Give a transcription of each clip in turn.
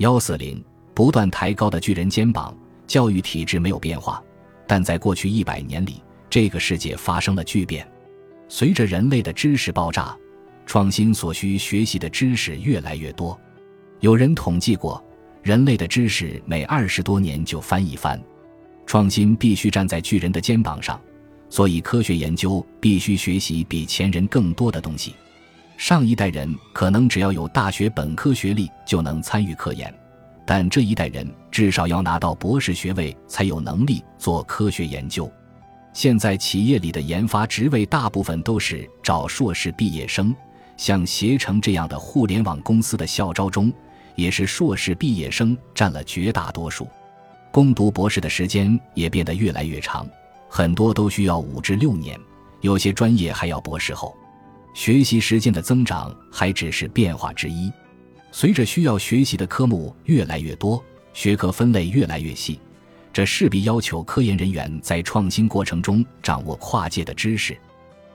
幺四零不断抬高的巨人肩膀，教育体制没有变化，但在过去一百年里，这个世界发生了巨变。随着人类的知识爆炸，创新所需学习的知识越来越多。有人统计过，人类的知识每二十多年就翻一番。创新必须站在巨人的肩膀上，所以科学研究必须学习比前人更多的东西。上一代人可能只要有大学本科学历就能参与科研，但这一代人至少要拿到博士学位才有能力做科学研究。现在企业里的研发职位大部分都是找硕士毕业生，像携程这样的互联网公司的校招中，也是硕士毕业生占了绝大多数。攻读博士的时间也变得越来越长，很多都需要五至六年，有些专业还要博士后。学习时间的增长还只是变化之一，随着需要学习的科目越来越多，学科分类越来越细，这势必要求科研人员在创新过程中掌握跨界的知识。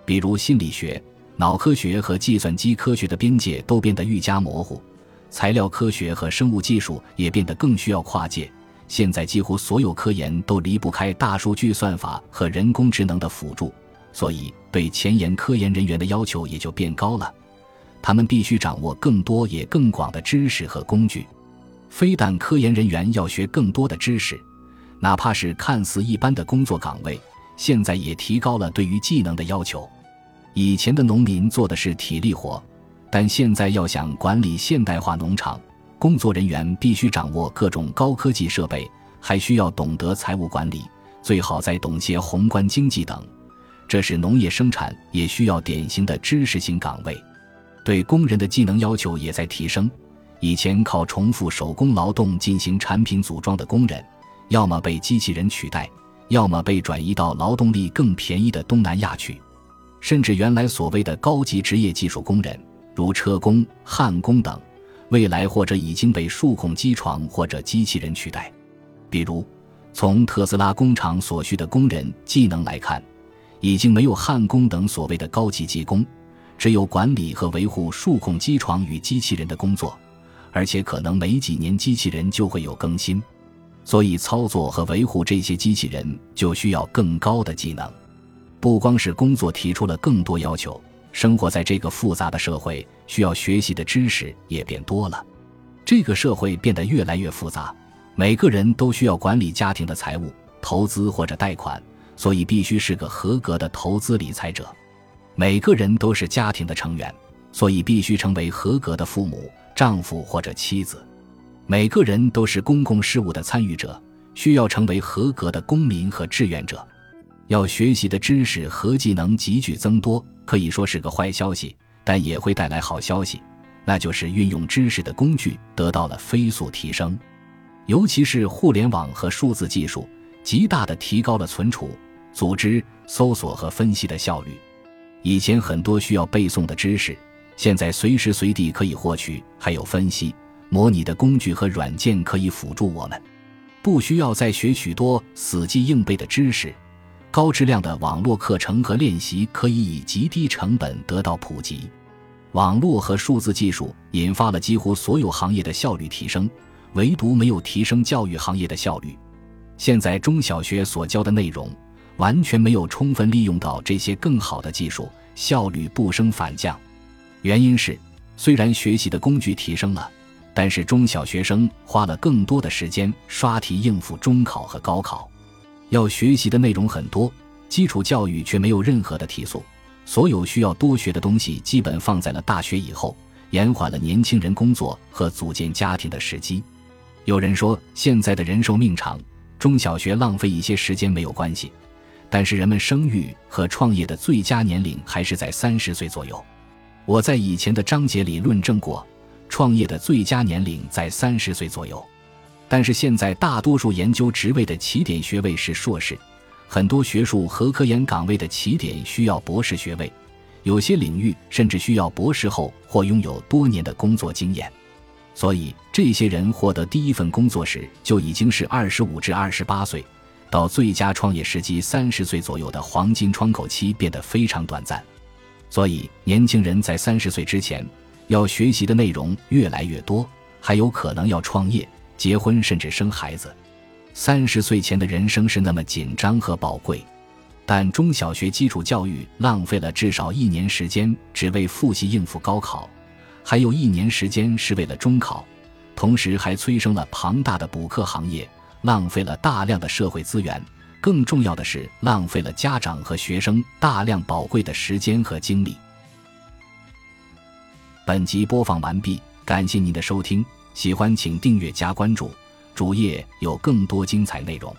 比如心理学、脑科学和计算机科学的边界都变得愈加模糊，材料科学和生物技术也变得更需要跨界。现在几乎所有科研都离不开大数据算法和人工智能的辅助。所以，对前沿科研人员的要求也就变高了，他们必须掌握更多也更广的知识和工具。非但科研人员要学更多的知识，哪怕是看似一般的工作岗位，现在也提高了对于技能的要求。以前的农民做的是体力活，但现在要想管理现代化农场，工作人员必须掌握各种高科技设备，还需要懂得财务管理，最好再懂些宏观经济等。这是农业生产也需要典型的知识型岗位，对工人的技能要求也在提升。以前靠重复手工劳动进行产品组装的工人，要么被机器人取代，要么被转移到劳动力更便宜的东南亚去。甚至原来所谓的高级职业技术工人，如车工、焊工等，未来或者已经被数控机床或者机器人取代。比如，从特斯拉工厂所需的工人技能来看。已经没有焊工等所谓的高级技工，只有管理和维护数控机床与机器人的工作，而且可能没几年机器人就会有更新，所以操作和维护这些机器人就需要更高的技能。不光是工作提出了更多要求，生活在这个复杂的社会，需要学习的知识也变多了。这个社会变得越来越复杂，每个人都需要管理家庭的财务、投资或者贷款。所以必须是个合格的投资理财者，每个人都是家庭的成员，所以必须成为合格的父母、丈夫或者妻子。每个人都是公共事务的参与者，需要成为合格的公民和志愿者。要学习的知识和技能急剧增多，可以说是个坏消息，但也会带来好消息，那就是运用知识的工具得到了飞速提升，尤其是互联网和数字技术，极大的提高了存储。组织、搜索和分析的效率，以前很多需要背诵的知识，现在随时随地可以获取；还有分析、模拟的工具和软件可以辅助我们，不需要再学许多死记硬背的知识。高质量的网络课程和练习可以以极低成本得到普及。网络和数字技术引发了几乎所有行业的效率提升，唯独没有提升教育行业的效率。现在中小学所教的内容。完全没有充分利用到这些更好的技术，效率不升反降。原因是，虽然学习的工具提升了，但是中小学生花了更多的时间刷题应付中考和高考，要学习的内容很多，基础教育却没有任何的提速。所有需要多学的东西基本放在了大学以后，延缓了年轻人工作和组建家庭的时机。有人说，现在的人寿命长，中小学浪费一些时间没有关系。但是人们生育和创业的最佳年龄还是在三十岁左右。我在以前的章节里论证过，创业的最佳年龄在三十岁左右。但是现在大多数研究职位的起点学位是硕士，很多学术和科研岗位的起点需要博士学位，有些领域甚至需要博士后或拥有多年的工作经验。所以这些人获得第一份工作时就已经是二十五至二十八岁。到最佳创业时机三十岁左右的黄金窗口期变得非常短暂，所以年轻人在三十岁之前要学习的内容越来越多，还有可能要创业、结婚，甚至生孩子。三十岁前的人生是那么紧张和宝贵，但中小学基础教育浪费了至少一年时间，只为复习应付高考，还有一年时间是为了中考，同时还催生了庞大的补课行业，浪费了大量的社会资源。更重要的是，浪费了家长和学生大量宝贵的时间和精力。本集播放完毕，感谢您的收听，喜欢请订阅加关注，主页有更多精彩内容。